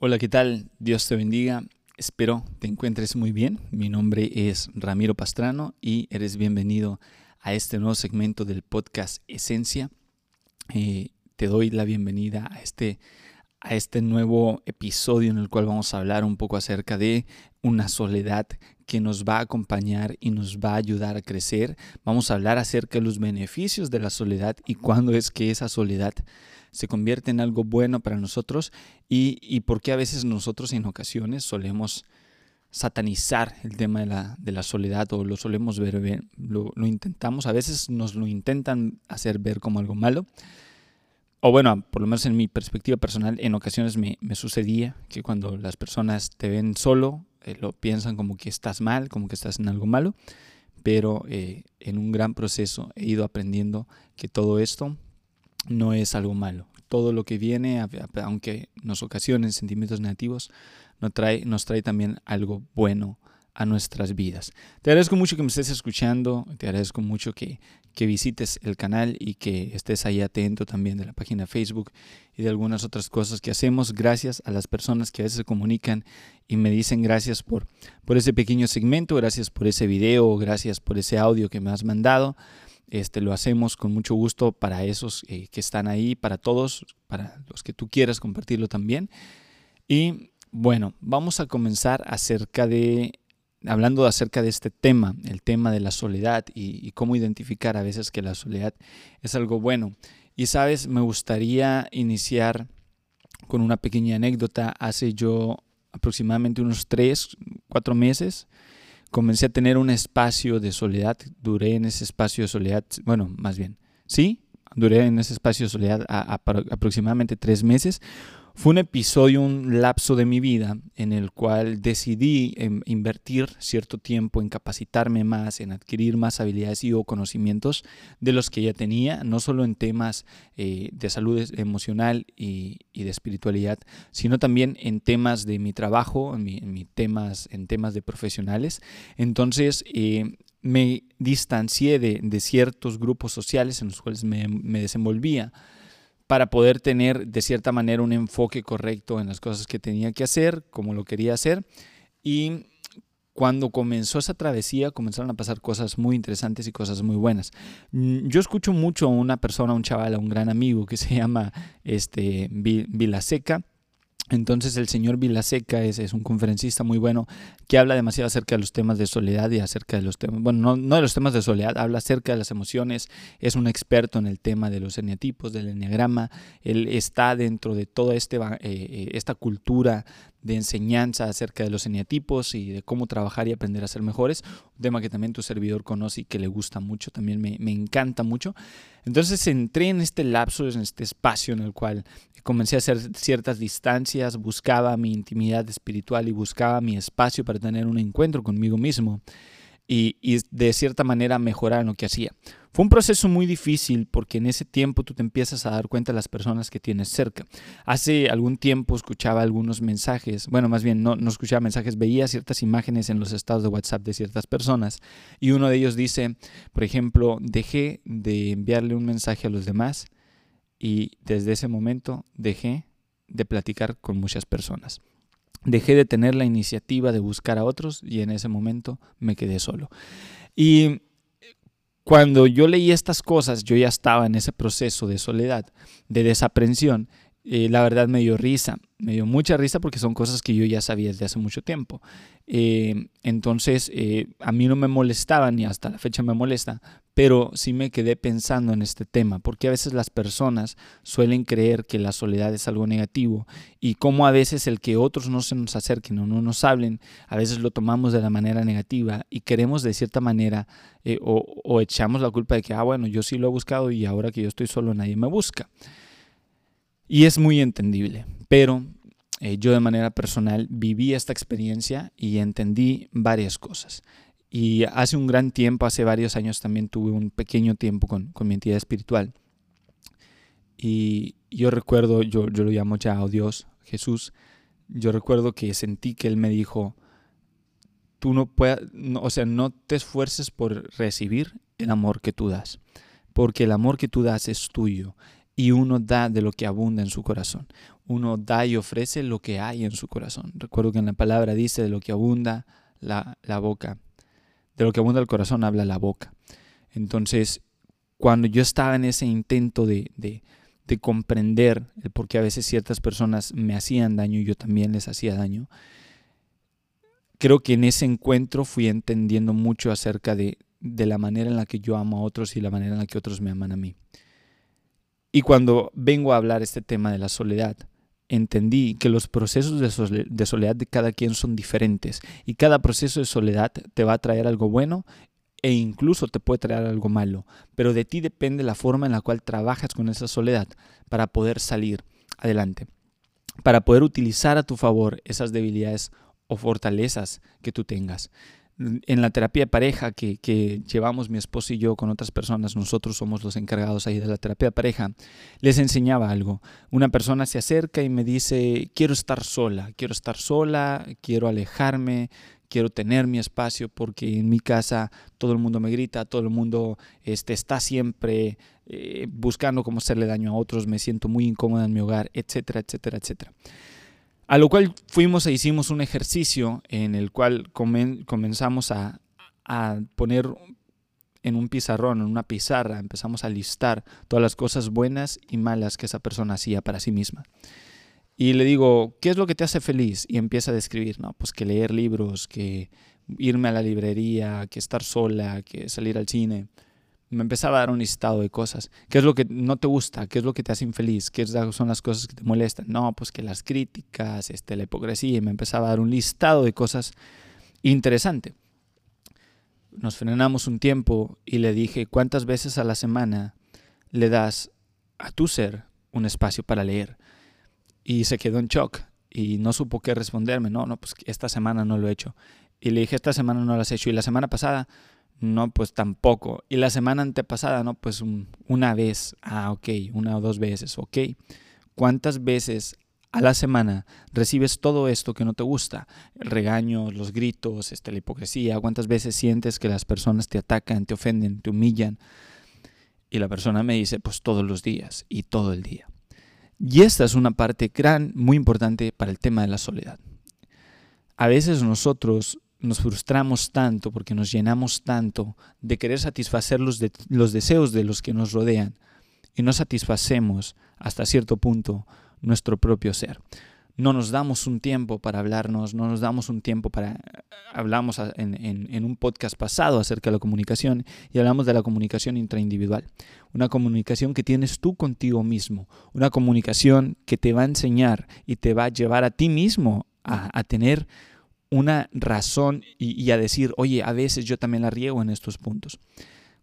Hola, ¿qué tal? Dios te bendiga. Espero te encuentres muy bien. Mi nombre es Ramiro Pastrano y eres bienvenido a este nuevo segmento del podcast Esencia. Eh, te doy la bienvenida a este, a este nuevo episodio en el cual vamos a hablar un poco acerca de una soledad que nos va a acompañar y nos va a ayudar a crecer. Vamos a hablar acerca de los beneficios de la soledad y cuándo es que esa soledad se convierte en algo bueno para nosotros y, y por qué a veces nosotros en ocasiones solemos satanizar el tema de la, de la soledad o lo solemos ver, lo, intentamos, a veces nos lo intentan hacer ver como algo malo. O bueno, por lo menos en mi perspectiva personal, en ocasiones me, me sucedía que cuando las personas te ven solo, eh, lo piensan como que estás mal, como que estás en algo malo, pero eh, en un gran proceso he ido aprendiendo que todo esto no es algo malo. Todo lo que viene, aunque nos ocasionen sentimientos negativos, nos trae, nos trae también algo bueno a nuestras vidas. Te agradezco mucho que me estés escuchando, te agradezco mucho que, que visites el canal y que estés ahí atento también de la página Facebook y de algunas otras cosas que hacemos. Gracias a las personas que a veces se comunican y me dicen gracias por, por ese pequeño segmento, gracias por ese video, gracias por ese audio que me has mandado. Este, lo hacemos con mucho gusto para esos eh, que están ahí, para todos, para los que tú quieras compartirlo también. Y bueno, vamos a comenzar acerca de, hablando acerca de este tema, el tema de la soledad y, y cómo identificar a veces que la soledad es algo bueno. Y sabes, me gustaría iniciar con una pequeña anécdota. Hace yo aproximadamente unos tres, cuatro meses, comencé a tener un espacio de soledad, duré en ese espacio de soledad, bueno, más bien, sí, duré en ese espacio de soledad a, aproximadamente tres meses, fue un episodio, un lapso de mi vida en el cual decidí em, invertir cierto tiempo en capacitarme más, en adquirir más habilidades y conocimientos de los que ya tenía, no solo en temas eh, de salud emocional y, de espiritualidad, sino también en temas de mi trabajo, en, mi, temas, en temas de profesionales. Entonces, eh, me distancié de, ciertos grupos sociales en los cuales me desenvolvía para poder tener de cierta manera un enfoque correcto en las cosas que tenía que hacer, como lo quería hacer. Y cuando comenzó esa travesía comenzaron a pasar cosas muy interesantes y cosas muy buenas. Yo escucho mucho a una persona, a un chaval, a un gran amigo que se llama este, Vilaseca entonces el señor Vilaseca es, es, un conferencista muy bueno que habla demasiado acerca de los temas de soledad y acerca de los temas, bueno, no, no, de los temas de soledad, habla acerca de las emociones, es un experto en el tema de los eneatipos, del enneagrama, él está dentro de toda este, eh, esta cultura de enseñanza acerca de los eneatipos y de cómo trabajar y aprender a ser mejores, un tema que también tu servidor conoce y que le gusta mucho, también me, me encanta mucho. Entonces entré en este lapso, en este espacio en el cual comencé a hacer ciertas distancias, buscaba mi intimidad espiritual y buscaba mi espacio para tener un encuentro conmigo mismo y, y, de cierta manera mejorar en lo que hacía. Fue un proceso muy difícil porque en ese tiempo tú te empiezas a dar cuenta de las personas que tienes cerca. Hace algún tiempo escuchaba algunos mensajes, bueno, más bien no, no escuchaba mensajes, veía ciertas imágenes en los estados de WhatsApp de ciertas personas y uno de ellos dice, por ejemplo, dejé de enviarle un mensaje a los demás y desde ese momento dejé de platicar con muchas personas. Dejé de tener la iniciativa de buscar a otros y en ese momento me quedé solo. Y cuando yo leí estas cosas, yo ya estaba en ese proceso de soledad, de desaprensión. Eh, la verdad me dio risa, me dio mucha risa porque son cosas que yo ya sabía desde hace mucho tiempo. Eh, entonces, eh, a mí no me molestaba, ni hasta la fecha me molesta, pero sí me quedé pensando en este tema, porque a veces las personas suelen creer que la soledad es algo negativo y como a veces el que otros no se nos acerquen o no nos hablen, a veces lo tomamos de la manera negativa y queremos de cierta manera o, o echamos la culpa de que, ah, bueno, yo sí lo he buscado y ahora que yo estoy solo nadie me busca. Y es muy entendible, pero eh, yo de manera personal viví esta experiencia y entendí varias cosas. Y hace un gran tiempo, hace varios años también tuve un pequeño tiempo con, con mi entidad espiritual. Y yo recuerdo, yo, yo lo llamo ya a Dios, Jesús, yo recuerdo que sentí que Él me dijo, tú no puedes, no, o sea, no te esfuerces por recibir el amor que tú das, porque el amor que tú das es tuyo y uno da de lo que abunda en su corazón. Uno da y ofrece lo que hay en su corazón. Recuerdo que en la palabra dice de lo que abunda la, boca, de lo que abunda el corazón habla la boca. Entonces, cuando yo estaba en ese intento de, de, de comprender el por qué a veces ciertas personas me hacían daño y yo también les hacía daño, creo que en ese encuentro fui entendiendo mucho acerca de, de la manera en la que yo amo a otros y la manera en la que otros me aman a mí. Y cuando vengo a hablar este tema de la soledad, entendí que los procesos de soledad de cada quien son diferentes y cada proceso de soledad te va a traer algo bueno e incluso te puede traer algo malo, pero de ti depende la forma en la cual trabajas con esa soledad para poder salir adelante, para poder utilizar a tu favor esas debilidades o fortalezas que tú tengas en la terapia de pareja que, que, llevamos mi esposo y yo con otras personas, nosotros somos los encargados ahí de la terapia de pareja, les enseñaba algo. Una persona se acerca y me dice, quiero estar sola, quiero estar sola, quiero alejarme, quiero tener mi espacio porque en mi casa todo el mundo me grita, todo el mundo este, está siempre eh, buscando cómo hacerle daño a otros, me siento muy incómoda en mi hogar, etcétera, etcétera, etcétera. A lo cual fuimos e hicimos un ejercicio en el cual comenzamos a, poner en un pizarrón, en una pizarra, empezamos a listar todas las cosas buenas y malas que esa persona hacía para sí misma. Y le digo, ¿qué es lo que te hace feliz? Y empieza a describir, no, pues que leer libros, que irme a la librería, que estar sola, que salir al cine me empezaba a dar un listado de cosas. ¿Qué es lo que no te gusta? ¿Qué es lo que te hace infeliz? ¿Qué son las cosas que te molestan? No, pues que las críticas, este, la hipocresía. Y me empezaba a dar un listado de cosas interesante. Nos frenamos un tiempo y le dije, ¿cuántas veces a la semana le das a tu ser un espacio para leer? Y se quedó en shock y no supo qué responderme. No, no, pues esta semana no lo he hecho. Y le dije, esta semana no lo has hecho. Y la semana pasada no, pues tampoco. Y la semana antepasada, no, pues una vez. Ah, ok, una o dos veces, ok. ¿Cuántas veces a la semana recibes todo esto que no te gusta? El regaño, los gritos, este, la hipocresía. ¿Cuántas veces sientes que las personas te atacan, te ofenden, te humillan? Y la persona me dice, pues todos los días y todo el día. Y esta es una parte gran, muy importante para el tema de la soledad. A veces nosotros nos frustramos tanto porque nos llenamos tanto de querer satisfacer los, los deseos de los que nos rodean y no satisfacemos hasta cierto punto nuestro propio ser. No nos damos un tiempo para hablarnos, no nos damos un tiempo para... Hablamos en, en, un podcast pasado acerca de la comunicación y hablamos de la comunicación intraindividual. Una comunicación que tienes tú contigo mismo, una comunicación que te va a enseñar y te va a llevar a ti mismo a, a tener una razón y, a decir, oye, a veces yo también la riego en estos puntos.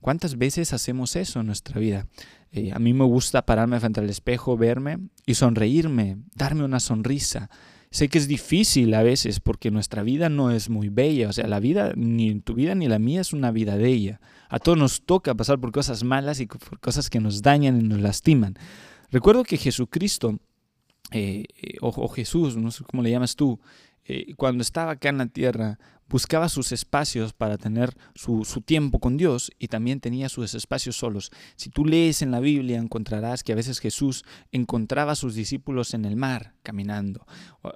¿Cuántas veces hacemos eso en nuestra vida? Eh, a mí me gusta pararme frente al espejo, verme y sonreírme, darme una sonrisa. Sé que es difícil a veces porque nuestra vida no es muy bella, o sea, la vida, ni tu vida ni la mía es una vida bella. A todos nos toca pasar por cosas malas y por cosas que nos dañan y nos lastiman. Recuerdo que Jesucristo, eh, eh, o, Jesús, no sé cómo le llamas tú, eh, cuando estaba acá en la tierra, buscaba sus espacios para tener su, tiempo con Dios y también tenía sus espacios solos. Si tú lees en la Biblia encontrarás que a veces Jesús encontraba a sus discípulos en el mar caminando.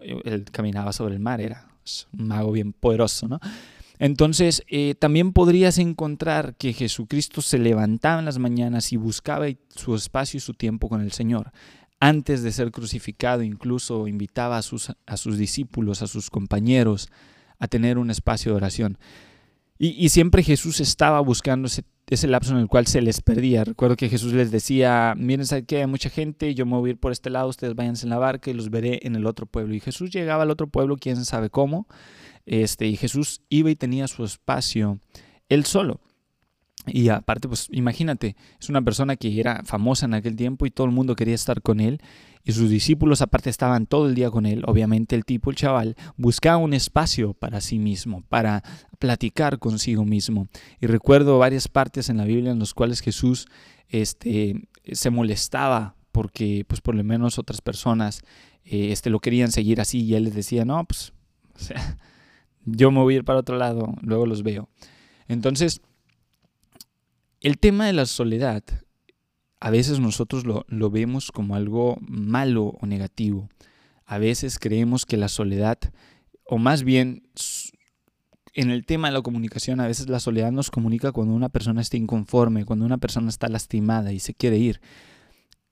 Eh, él caminaba sobre el mar, era un mago bien poderoso, ¿no? Entonces, eh, también podrías encontrar que Jesucristo se levantaba en las mañanas y buscaba su espacio y su tiempo con el Señor antes de ser crucificado, incluso invitaba a sus, a sus discípulos, a sus compañeros, a tener un espacio de oración. Y, siempre Jesús estaba buscando ese, ese, lapso en el cual se les perdía. Recuerdo que Jesús les decía, miren, ¿sabe que hay mucha gente? Yo me voy a ir por este lado, ustedes váyanse en la barca y los veré en el otro pueblo. Y Jesús llegaba al otro pueblo, quién sabe cómo. Este, y Jesús iba y tenía su espacio él solo. Y aparte, pues imagínate, es una persona que era famosa en aquel tiempo y todo el mundo quería estar con él. Y sus discípulos aparte estaban todo el día con él. Obviamente el tipo, el chaval, buscaba un espacio para sí mismo, para platicar consigo mismo. Y recuerdo varias partes en la Biblia en las cuales Jesús este, se molestaba porque pues por lo menos otras personas eh, este, lo querían seguir así y él les decía, no, pues yo me voy a ir para otro lado, luego los veo. Entonces, el tema de la soledad a veces nosotros lo, vemos como algo malo o negativo. A veces creemos que la soledad, o más bien en el tema de la comunicación, a veces la soledad nos comunica cuando una persona está inconforme, cuando una persona está lastimada y se quiere ir.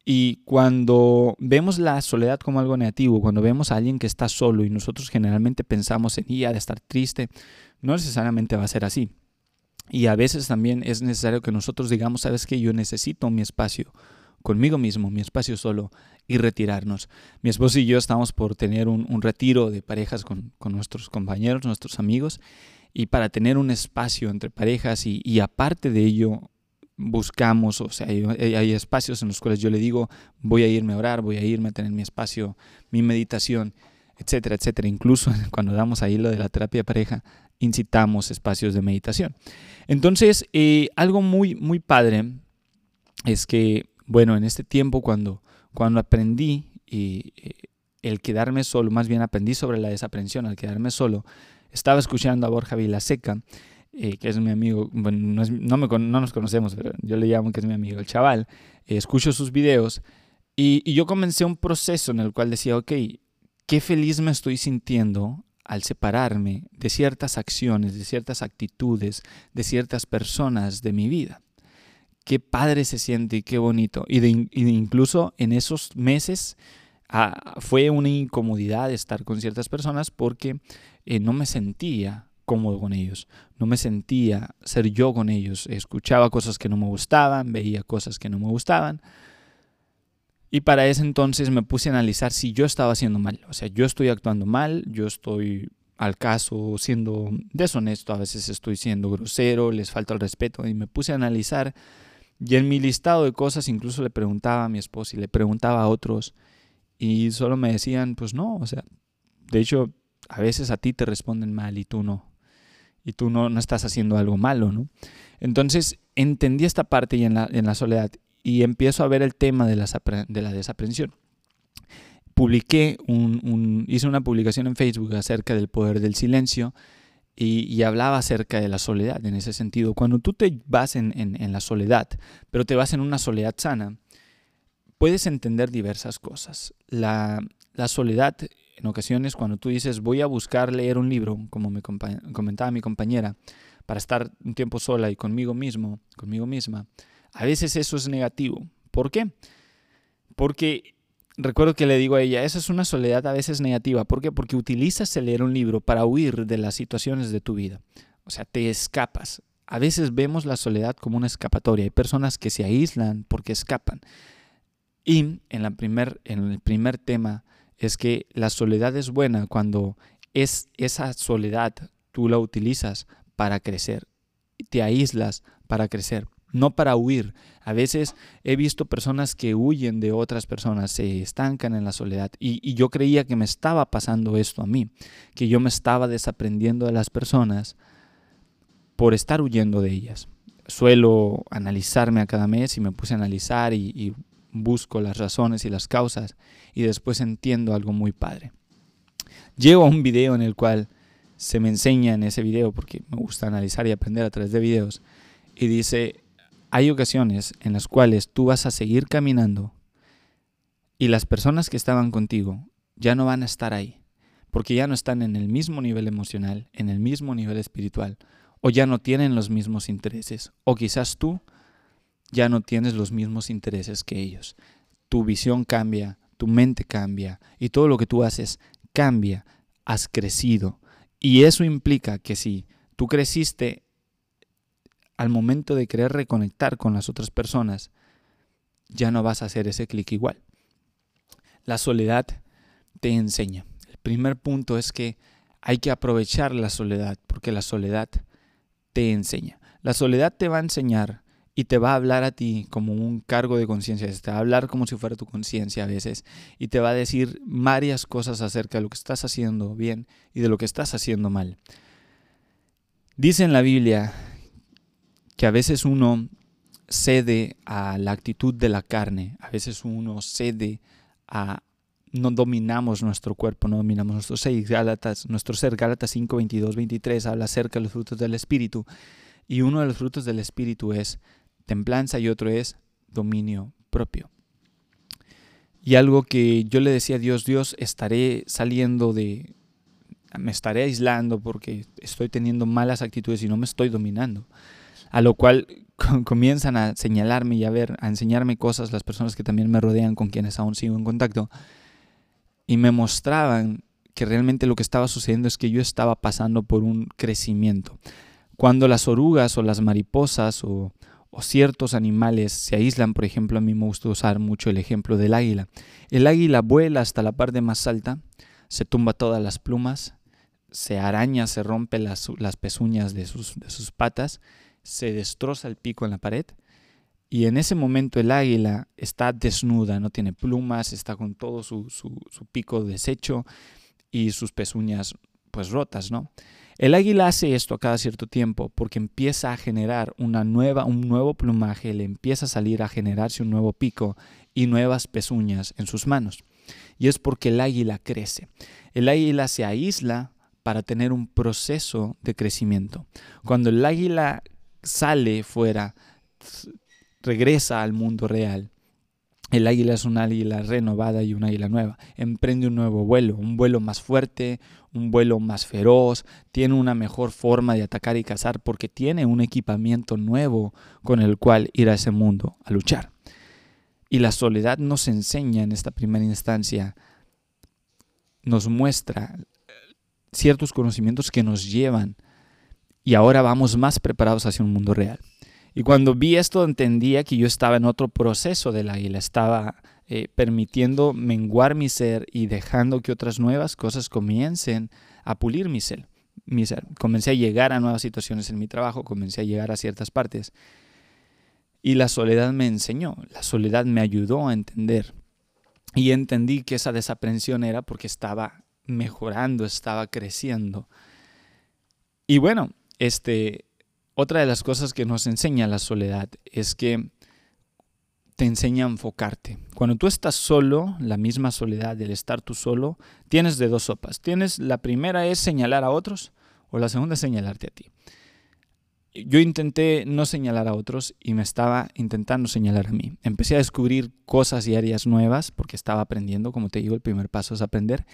Y cuando vemos la soledad como algo negativo, cuando vemos a alguien que está solo y nosotros generalmente pensamos en ella de estar triste, no necesariamente va a ser así. Y a veces también es necesario que nosotros digamos, sabes que yo necesito mi espacio conmigo mismo, mi espacio solo y retirarnos. Mi esposo y yo estamos por tener un, retiro de parejas con, nuestros compañeros, nuestros amigos, y para tener un espacio entre parejas y aparte de ello buscamos, o sea, hay, espacios en los cuales yo le digo, voy a irme a orar, voy a irme a tener mi espacio, mi meditación, etcétera, etcétera. Incluso cuando damos ahí lo de la terapia pareja, incitamos espacios de meditación. Entonces, eh, algo muy, muy padre es que, bueno, en este tiempo cuando, cuando aprendí y, eh, el quedarme solo, más bien aprendí sobre la desaprensión al quedarme solo, estaba escuchando a Borja Vilaseca eh, que es mi amigo, no, no, me, no, nos conocemos, pero yo le llamo que es mi amigo, el chaval, eh, escucho sus videos y, y, yo comencé un proceso en el cual decía, ok, qué feliz me estoy sintiendo al separarme de ciertas acciones, de ciertas actitudes, de ciertas personas de mi vida. Qué padre se siente y qué bonito. Y, de, incluso en esos meses ah, fue una incomodidad estar con ciertas personas porque eh, no me sentía cómodo con ellos, no me sentía ser yo con ellos, escuchaba cosas que no me gustaban, veía cosas que no me gustaban. Y para ese entonces me puse a analizar si yo estaba haciendo mal, o sea, yo estoy actuando mal, yo estoy al caso siendo deshonesto, a veces estoy siendo grosero, les falta el respeto y me puse a analizar y en mi listado de cosas incluso le preguntaba a mi esposa y le preguntaba a otros y solo me decían, pues no, o sea, de hecho a veces a ti te responden mal y tú no y tú no, no estás haciendo algo malo, ¿no? Entonces entendí esta parte y en la, en la soledad y empiezo a ver el tema de la, de la desaprensión. Publiqué un, hice una publicación en Facebook acerca del poder del silencio y, hablaba acerca de la soledad en ese sentido. Cuando tú te vas en, en, en la soledad, pero te vas en una soledad sana, puedes entender diversas cosas. La, la soledad en ocasiones cuando tú dices voy a buscar leer un libro, como me comentaba mi compañera, para estar un tiempo sola y conmigo mismo, conmigo misma, a veces eso es negativo. ¿Por qué? Porque recuerdo que le digo a ella, esa es una soledad a veces negativa. ¿Por qué? Porque utilizas el leer un libro para huir de las situaciones de tu vida. O sea, te escapas. A veces vemos la soledad como una escapatoria. Hay personas que se aíslan porque escapan. Y en, en el primer tema es que la soledad es buena cuando es esa soledad tú la utilizas para crecer, te aíslas para crecer, no para huir. A veces he visto personas que huyen de otras personas, se estancan en la soledad y, yo creía que me estaba pasando esto a mí, que yo me estaba desaprendiendo de las personas por estar huyendo de ellas. Suelo analizarme a cada mes y me puse a analizar y, y busco las razones y las causas y después entiendo algo muy padre. Llego a un video en el cual se me enseña en ese video, porque me gusta analizar y aprender a través de videos, y dice, hay ocasiones en las cuales tú vas a seguir caminando y las personas que estaban contigo ya no van a estar ahí, porque ya no están en el mismo nivel emocional, en el mismo nivel espiritual, o ya no tienen los mismos intereses, o quizás tú ya no tienes los mismos intereses que ellos. Tu visión cambia, tu mente cambia y todo lo que tú haces cambia. Has crecido. Y eso implica que si tú creciste al momento de querer reconectar con las otras personas, ya no vas a hacer ese clic igual. La soledad te enseña. El primer punto es que hay que aprovechar la soledad porque la soledad te enseña. La soledad te va a enseñar y te va a hablar a ti como un cargo de conciencia, te va a hablar como si fuera tu conciencia a veces y te va a decir varias cosas acerca de lo que estás haciendo bien y de lo que estás haciendo mal. Dice en la Biblia que a veces uno cede a la actitud de la carne, a veces uno cede a no dominamos nuestro cuerpo, no dominamos nuestro ser. Gálatas, nuestro ser, Gálatas 5, 22, 23 habla acerca de los frutos del Espíritu. Y uno de los frutos del Espíritu es templanza y otro es dominio propio. Y algo que yo le decía a Dios, Dios, estaré saliendo de, me estaré aislando porque estoy teniendo malas actitudes y no me estoy dominando. A lo cual comienzan a señalarme y a ver, a enseñarme cosas las personas que también me rodean, con quienes aún sigo en contacto, y me mostraban que realmente lo que estaba sucediendo es que yo estaba pasando por un crecimiento. Cuando las orugas o las mariposas o, ciertos animales se aíslan, por ejemplo, a mí me gusta usar mucho el ejemplo del águila. El águila vuela hasta la parte más alta, se tumba todas las plumas, se araña, se rompe las, las pezuñas de sus, de sus patas, se destroza el pico en la pared y en ese momento el águila está desnuda, no tiene plumas, está con todo su, su, su, pico deshecho y sus pezuñas pues rotas, ¿no? El águila hace esto a cada cierto tiempo porque empieza a generar una nueva, un nuevo plumaje, le empieza a salir a generarse un nuevo pico y nuevas pezuñas en sus manos. Y es porque el águila crece. El águila se aísla para tener un proceso de crecimiento. Cuando el águila sale fuera, regresa al mundo real, el águila es una águila renovada y una águila nueva. Emprende un nuevo vuelo, un vuelo más fuerte, un vuelo más feroz, tiene una mejor forma de atacar y cazar porque tiene un equipamiento nuevo con el cual ir a ese mundo a luchar. Y la soledad nos enseña en esta primera instancia, nos muestra ciertos conocimientos que nos llevan y ahora vamos más preparados hacia un mundo real. Y cuando vi esto entendía que yo estaba en otro proceso de la águila, estaba eh, permitiendo menguar mi ser y dejando que otras nuevas cosas comiencen a pulir mi ser, mi ser. Comencé a llegar a nuevas situaciones en mi trabajo, comencé a llegar a ciertas partes. Y la soledad me enseñó, la soledad me ayudó a entender. Y entendí que esa desaprensión era porque estaba mejorando, estaba creciendo. Y bueno, este, otra de las cosas que nos enseña la soledad es que te enseña a enfocarte. Cuando tú estás solo, la misma soledad del estar tú solo, tienes de dos sopas. Tienes la primera es señalar a otros o la segunda es señalarte a ti. Yo intenté no señalar a otros y me estaba intentando señalar a mí. Empecé a descubrir cosas y áreas nuevas porque estaba aprendiendo, como te digo, el primer paso es aprender.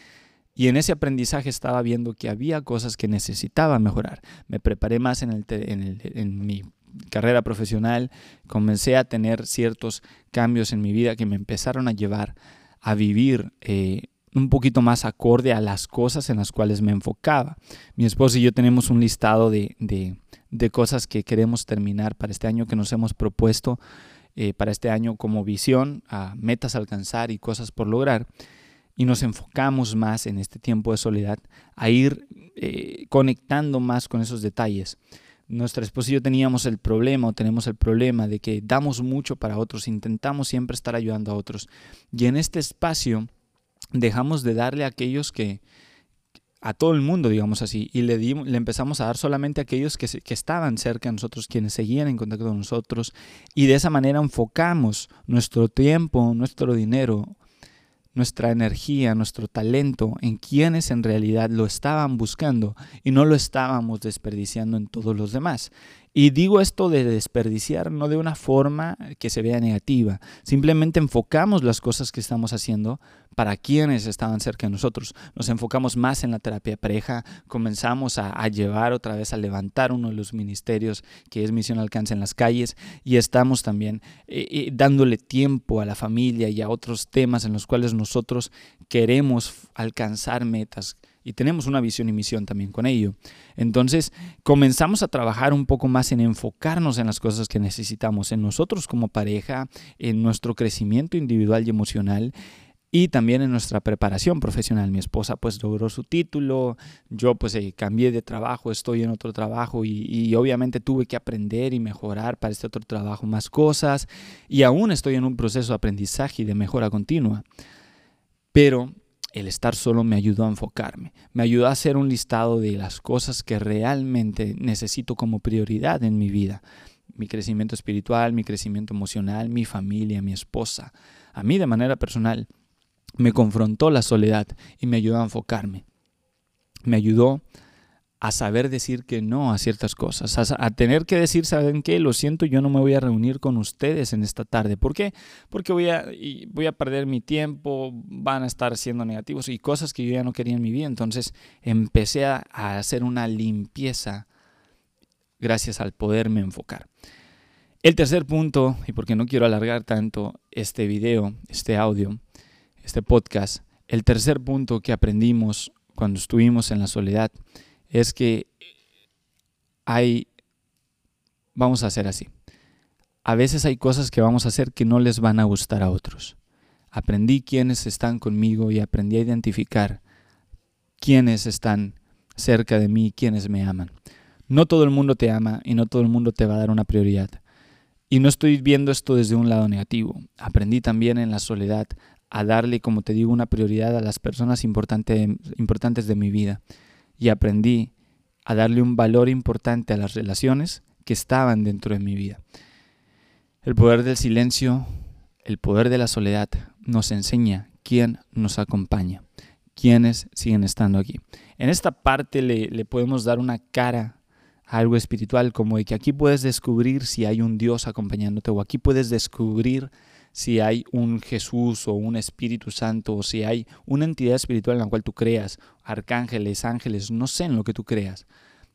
Y en ese aprendizaje estaba viendo que había cosas que necesitaba mejorar. Me preparé más en, mi carrera profesional, comencé a tener ciertos cambios en mi vida que me empezaron a llevar a vivir eh, un poquito más acorde a las cosas en las cuales me enfocaba. Mi esposo y yo tenemos un listado de, de, cosas que queremos terminar para este año que nos hemos propuesto eh, para este año como visión, metas a alcanzar y cosas por lograr y nos enfocamos más en este tiempo de soledad a ir eh, conectando más con esos detalles. Nuestra esposa y yo teníamos el problema o tenemos el problema de que damos mucho para otros, intentamos siempre estar ayudando a otros y en este espacio dejamos de darle a aquellos que, a todo el mundo, digamos así, y le, le empezamos a dar solamente a aquellos que, que, estaban cerca de nosotros, quienes seguían en contacto con nosotros, y de esa manera enfocamos nuestro tiempo, nuestro dinero, nuestra energía, nuestro talento en quienes en realidad lo estaban buscando y no lo estábamos desperdiciando en todos los demás. Y digo esto de desperdiciar no de una forma que se vea negativa, simplemente enfocamos las cosas que estamos haciendo para quienes estaban cerca de nosotros. Nos enfocamos más en la terapia pareja, comenzamos a, llevar otra vez a levantar uno de los ministerios que es Misión Alcance en las calles y estamos también eh, eh, dándole tiempo a la familia y a otros temas en los cuales nosotros queremos alcanzar metas y tenemos una visión y misión también con ello. Entonces comenzamos a trabajar un poco más en enfocarnos en las cosas que necesitamos, en nosotros como pareja, en nuestro crecimiento individual y emocional y también en nuestra preparación profesional. Mi esposa pues logró su título, yo pues eh, cambié de trabajo, estoy en otro trabajo y, y, obviamente tuve que aprender y mejorar para este otro trabajo más cosas y aún estoy en un proceso de aprendizaje y de mejora continua. Pero el estar solo me ayudó a enfocarme, me ayudó a hacer un listado de las cosas que realmente necesito como prioridad en mi vida. Mi crecimiento espiritual, mi crecimiento emocional, mi familia, mi esposa. A mí de manera personal me confrontó la soledad y me ayudó a enfocarme. Me ayudó a saber decir que no a ciertas cosas, a, tener que decir, ¿saben qué? Lo siento, yo no me voy a reunir con ustedes en esta tarde. ¿Por qué? Porque voy a, voy a perder mi tiempo, van a estar siendo negativos y cosas que yo ya no quería en mi vida. Entonces empecé a, a hacer una limpieza gracias al poderme enfocar. El tercer punto, y porque no quiero alargar tanto este video, este audio, este podcast, el tercer punto que aprendimos cuando estuvimos en la soledad es que hay, vamos a hacer así, a veces hay cosas que vamos a hacer que no les van a gustar a otros. Aprendí quiénes están conmigo y aprendí a identificar quiénes están cerca de mí, quiénes me aman. No todo el mundo te ama y no todo el mundo te va a dar una prioridad. Y no estoy viendo esto desde un lado negativo. Aprendí también en la soledad a darle, como te digo, una prioridad a las personas importantes de mi vida y aprendí a darle un valor importante a las relaciones que estaban dentro de mi vida. El poder del silencio, el poder de la soledad nos enseña quién nos acompaña, quiénes siguen estando aquí. En esta parte le, le podemos dar una cara a algo espiritual, como de que aquí puedes descubrir si hay un Dios acompañándote o aquí puedes descubrir si hay un Jesús o un Espíritu Santo o si hay una entidad espiritual en la cual tú creas, arcángeles, ángeles, no sé en lo que tú creas.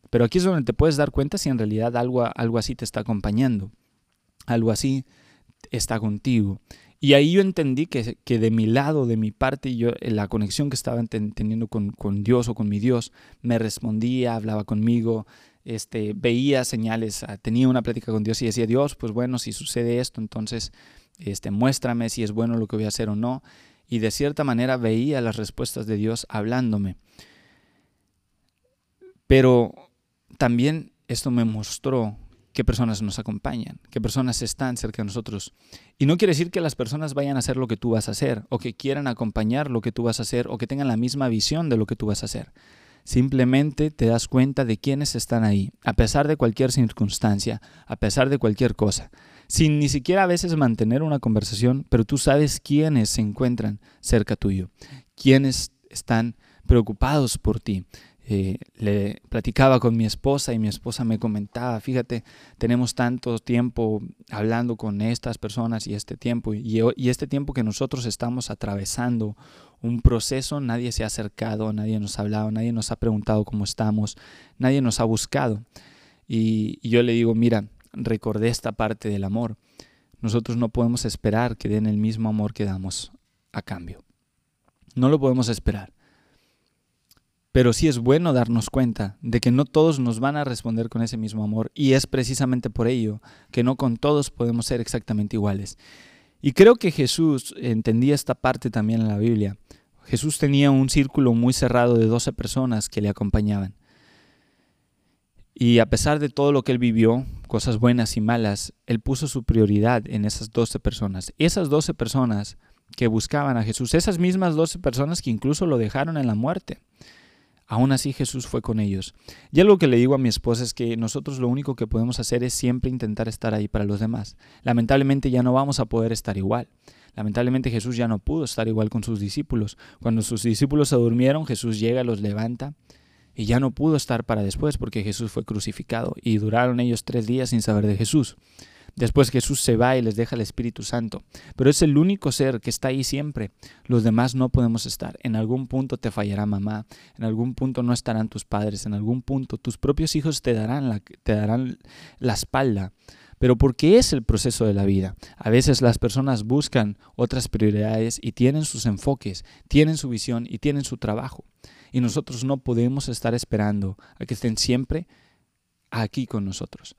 Pero aquí es donde te puedes dar cuenta si en realidad algo, algo así te está acompañando, algo así está contigo. Y ahí yo entendí que, que de mi lado, de mi parte, yo, la conexión que estaba teniendo con, con Dios o con mi Dios, me respondía, hablaba conmigo, este, veía señales, ah, tenía una plática con Dios y decía, Dios, pues bueno, si sucede esto, entonces este, muéstrame si es bueno lo que voy a hacer o no. Y de cierta manera veía las respuestas de Dios hablándome. Pero también esto me mostró qué personas nos acompañan, qué personas están cerca de nosotros. Y no quiere decir que las personas vayan a hacer lo que tú vas a hacer, o que quieran acompañar lo que tú vas a hacer, o que tengan la misma visión de lo que tú vas a hacer. Simplemente te das cuenta de quiénes están ahí, a pesar de cualquier circunstancia, a pesar de cualquier cosa sin ni siquiera a veces mantener una conversación, pero tú sabes quiénes se encuentran cerca tuyo, quiénes están preocupados por ti. Eh, le platicaba con mi esposa y mi esposa me comentaba, fíjate, tenemos tanto tiempo hablando con estas personas y este tiempo, y, y este tiempo que nosotros estamos atravesando un proceso, nadie se ha acercado, nadie nos ha hablado, nadie nos ha preguntado cómo estamos, nadie nos ha buscado. y yo le digo, mira, recordé esta parte del amor. Nosotros no podemos esperar que den el mismo amor que damos a cambio. No lo podemos esperar. Pero sí es bueno darnos cuenta de que no todos nos van a responder con ese mismo amor y es precisamente por ello que no con todos podemos ser exactamente iguales. Y creo que Jesús entendía esta parte también en la Biblia. Jesús tenía un círculo muy cerrado de 12 personas que le acompañaban. Y a pesar de todo lo que él vivió, cosas buenas y malas, él puso su prioridad en esas 12 personas. Esas 12 personas que buscaban a Jesús, esas mismas 12 personas que incluso lo dejaron en la muerte. Aún así Jesús fue con ellos. Y algo que le digo a mi esposa es que nosotros lo único que podemos hacer es siempre intentar estar ahí para los demás. Lamentablemente ya no vamos a poder estar igual. Lamentablemente Jesús ya no pudo estar igual con sus discípulos. Cuando sus discípulos se durmieron, Jesús llega, los levanta y ya no pudo estar para después porque Jesús fue crucificado y duraron ellos tres días sin saber de Jesús. Después Jesús se va y les deja el Espíritu Santo, pero es el único ser que está ahí siempre. Los demás no podemos estar. En algún punto te fallará mamá, en algún punto no estarán tus padres, en algún punto tus propios hijos te darán la, te darán la espalda. Pero porque es el proceso de la vida. A veces las personas buscan otras prioridades y tienen sus enfoques, tienen su visión y tienen su trabajo. Y nosotros no podemos estar esperando a que estén siempre aquí con nosotros.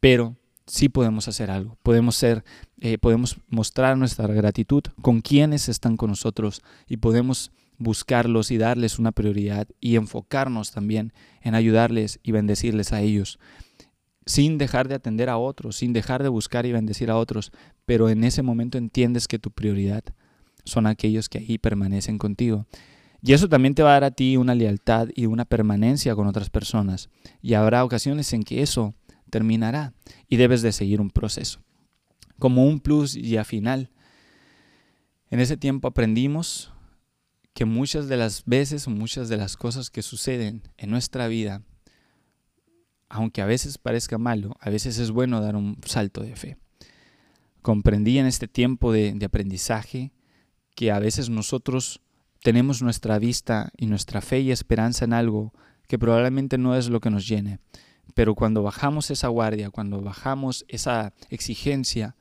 Pero sí podemos hacer algo. Podemos ser, eh, podemos mostrar nuestra gratitud con quienes están con nosotros y podemos buscarlos y darles una prioridad y enfocarnos también en ayudarles y bendecirles a ellos sin dejar de atender a otros, sin dejar de buscar y bendecir a otros, pero en ese momento entiendes que tu prioridad son aquellos que ahí permanecen contigo. Y eso también te va a dar a ti una lealtad y una permanencia con otras personas. Y habrá ocasiones en que eso terminará y debes de seguir un proceso. Como un plus y a final, en ese tiempo aprendimos que muchas de las veces muchas de las cosas que suceden en nuestra vida aunque a veces parezca malo, a veces es bueno dar un salto de fe. Comprendí en este tiempo de aprendizaje que a veces nosotros tenemos nuestra vista y nuestra fe y esperanza en algo que probablemente no es lo que nos llene. Pero cuando bajamos esa guardia, cuando bajamos esa exigencia,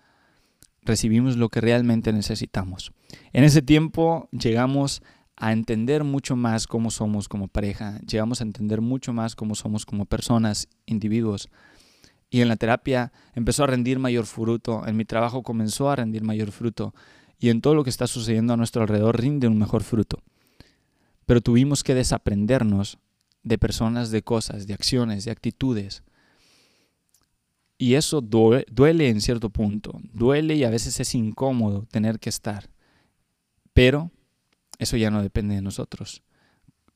recibimos lo que realmente necesitamos. En ese tiempo llegamos a entender mucho más cómo somos como pareja, llegamos a entender mucho más cómo somos como personas, individuos. Y en la terapia empezó a rendir mayor fruto, en mi trabajo comenzó a rendir mayor fruto y en todo lo que está sucediendo a nuestro alrededor rinde un mejor fruto. Pero tuvimos que desaprendernos de personas, de cosas, de acciones, de actitudes. Y eso duele, en cierto punto, duele y a veces es incómodo tener que estar. Pero eso ya no depende de nosotros.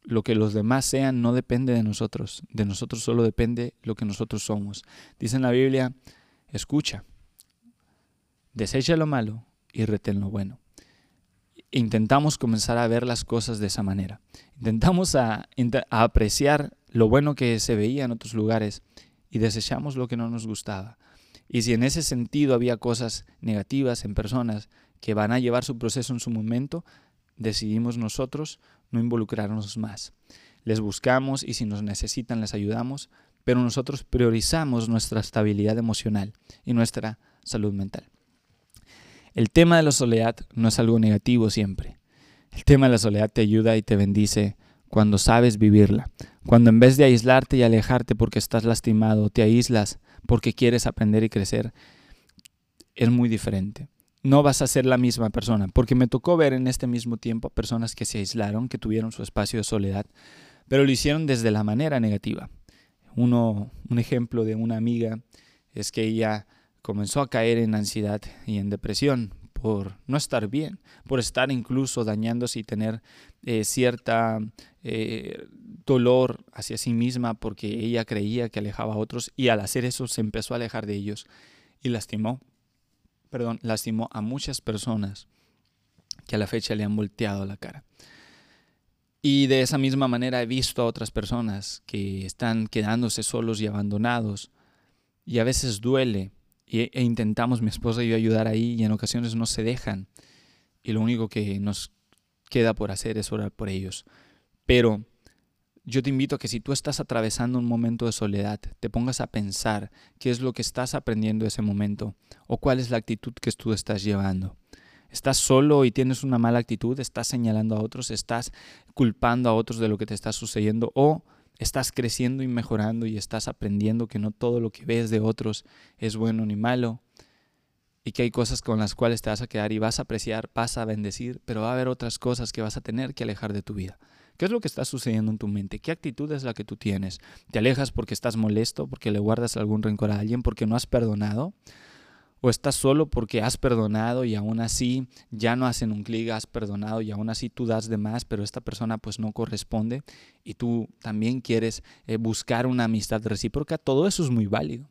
Lo que los demás sean no depende de nosotros. De nosotros solo depende lo que nosotros somos. Dice en la Biblia, escucha, desecha lo malo y retén lo bueno. Intentamos comenzar a ver las cosas de esa manera. Intentamos a, apreciar lo bueno que se veía en otros lugares y desechamos lo que no nos gustaba. Y si en ese sentido había cosas negativas en personas que van a llevar su proceso en su momento, decidimos nosotros no involucrarnos más. Les buscamos y si nos necesitan les ayudamos, pero nosotros priorizamos nuestra estabilidad emocional y nuestra salud mental. El tema de la soledad no es algo negativo siempre. El tema de la soledad te ayuda y te bendice cuando sabes vivirla. Cuando en vez de aislarte y alejarte porque estás lastimado, te aíslas porque quieres aprender y crecer, es muy diferente. No vas a ser la misma persona, porque me tocó ver en este mismo tiempo a personas que se aislaron, que tuvieron su espacio de soledad, pero lo hicieron desde la manera negativa. Uno, un ejemplo de una amiga es que ella comenzó a caer en ansiedad y en depresión por no estar bien, por estar incluso dañándose y tener eh, cierta eh, dolor hacia sí misma porque ella creía que alejaba a otros y al hacer eso se empezó a alejar de ellos y lastimó, perdón, lastimó a muchas personas que a la fecha le han volteado la cara. Y de esa misma manera he visto a otras personas que están quedándose solos y abandonados y a veces duele e, intentamos mi esposa y yo ayudar ahí y en ocasiones no se dejan y lo único que nos queda por hacer es orar por ellos. Pero yo te invito a que si tú estás atravesando un momento de soledad, te pongas a pensar qué es lo que estás aprendiendo ese momento o cuál es la actitud que tú estás llevando. ¿Estás solo y tienes una mala actitud? ¿Estás señalando a otros? ¿Estás culpando a otros de lo que te está sucediendo? ¿O estás creciendo y mejorando y estás aprendiendo que no todo lo que ves de otros es bueno ni malo y que hay cosas con las cuales te vas a quedar y vas a apreciar, vas a bendecir, pero va a haber otras cosas que vas a tener que alejar de tu vida. ¿Qué es lo que está sucediendo en tu mente? ¿Qué actitud es la que tú tienes? ¿Te alejas porque estás molesto, porque le guardas algún rencor a alguien, porque no has perdonado? O estás solo porque has perdonado y aún así ya no hacen un clic, has perdonado y aún así tú das de más, pero esta persona pues no corresponde y tú también quieres eh, buscar una amistad recíproca, todo eso es muy válido.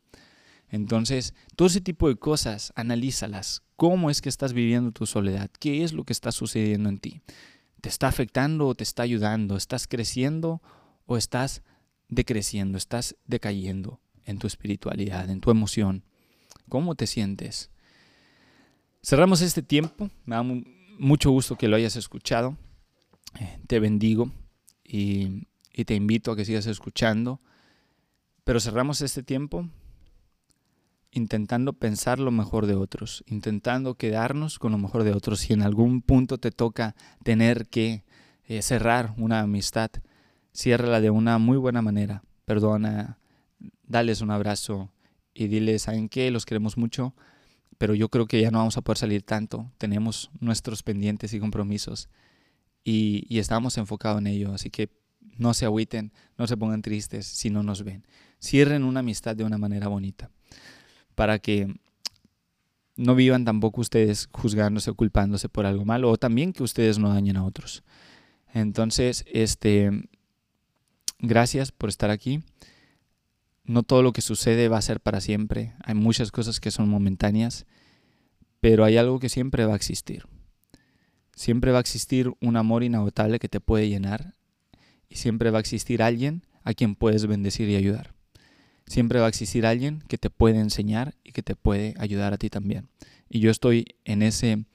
Entonces, todo ese tipo de cosas, analízalas. ¿Cómo es que estás viviendo tu soledad? ¿Qué es lo que está sucediendo en ti? ¿Te está afectando o te está ayudando? ¿Estás creciendo o estás decreciendo? ¿Estás decayendo en tu espiritualidad, en tu emoción? ¿Cómo te sientes? Cerramos este tiempo. Me da mucho gusto que lo hayas escuchado. Eh, te bendigo y, te invito a que sigas escuchando. Pero cerramos este tiempo intentando pensar lo mejor de otros, intentando quedarnos con lo mejor de otros. Si en algún punto te toca tener que eh, cerrar una amistad, ciérrala de una muy buena manera. Perdona, dales un abrazo y dile, ¿saben qué? Los queremos mucho, pero yo creo que ya no vamos a poder salir tanto. Tenemos nuestros pendientes y compromisos y, estamos enfocados en ello. Así que no se agüiten, no se pongan tristes si no nos ven. Cierren una amistad de una manera bonita para que no vivan tampoco ustedes juzgándose o culpándose por algo malo o también que ustedes no dañen a otros. Entonces, este, gracias por estar aquí no todo lo que sucede va a ser para siempre. Hay muchas cosas que son momentáneas, pero hay algo que siempre va a existir. Siempre va a existir un amor inagotable que te puede llenar y siempre va a existir alguien a quien puedes bendecir y ayudar. siempre va a existir alguien que te puede enseñar y que te puede ayudar a ti también. Y yo estoy en ese,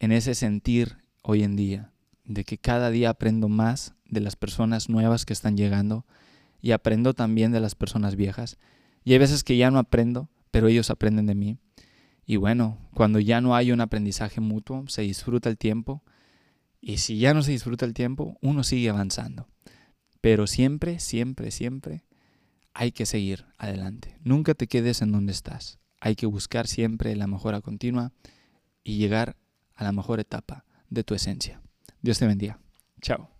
en ese sentir hoy en día, de que cada día aprendo más de las personas nuevas que están llegando y aprendo también de las personas viejas. Y hay veces que ya no aprendo, pero ellos aprenden de mí. Y bueno, cuando ya no hay un aprendizaje mutuo, se disfruta el tiempo. Y si ya no se disfruta el tiempo, uno sigue avanzando. Pero siempre, siempre, siempre hay que seguir adelante. Nunca te quedes en donde estás. Hay que buscar siempre la mejora continua y llegar a la mejor etapa de tu esencia. Dios te bendiga. Chao.